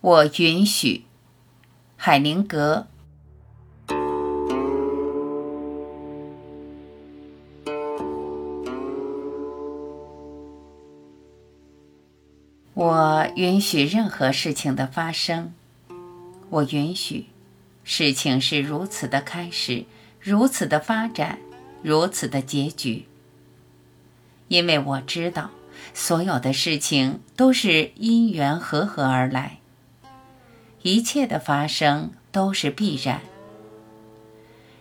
我允许，海宁格。我允许任何事情的发生。我允许，事情是如此的开始，如此的发展，如此的结局。因为我知道，所有的事情都是因缘和合而来。一切的发生都是必然。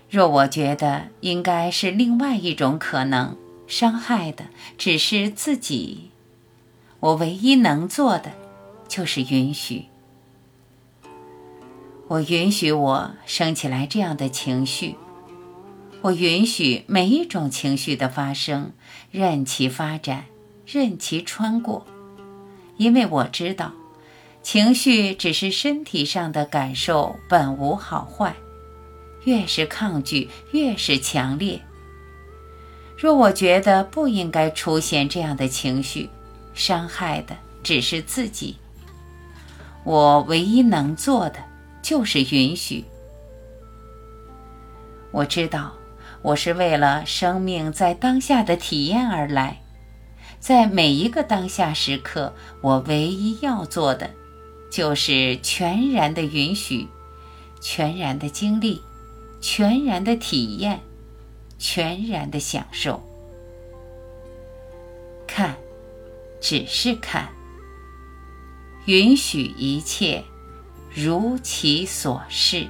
若我觉得应该是另外一种可能，伤害的只是自己。我唯一能做的，就是允许。我允许我生起来这样的情绪，我允许每一种情绪的发生，任其发展，任其穿过，因为我知道，情绪只是身体上的感受，本无好坏。越是抗拒，越是强烈。若我觉得不应该出现这样的情绪，伤害的只是自己。我唯一能做的就是允许。我知道，我是为了生命在当下的体验而来，在每一个当下时刻，我唯一要做的，就是全然的允许，全然的经历，全然的体验，全然的享受。看。只是看，允许一切如其所是。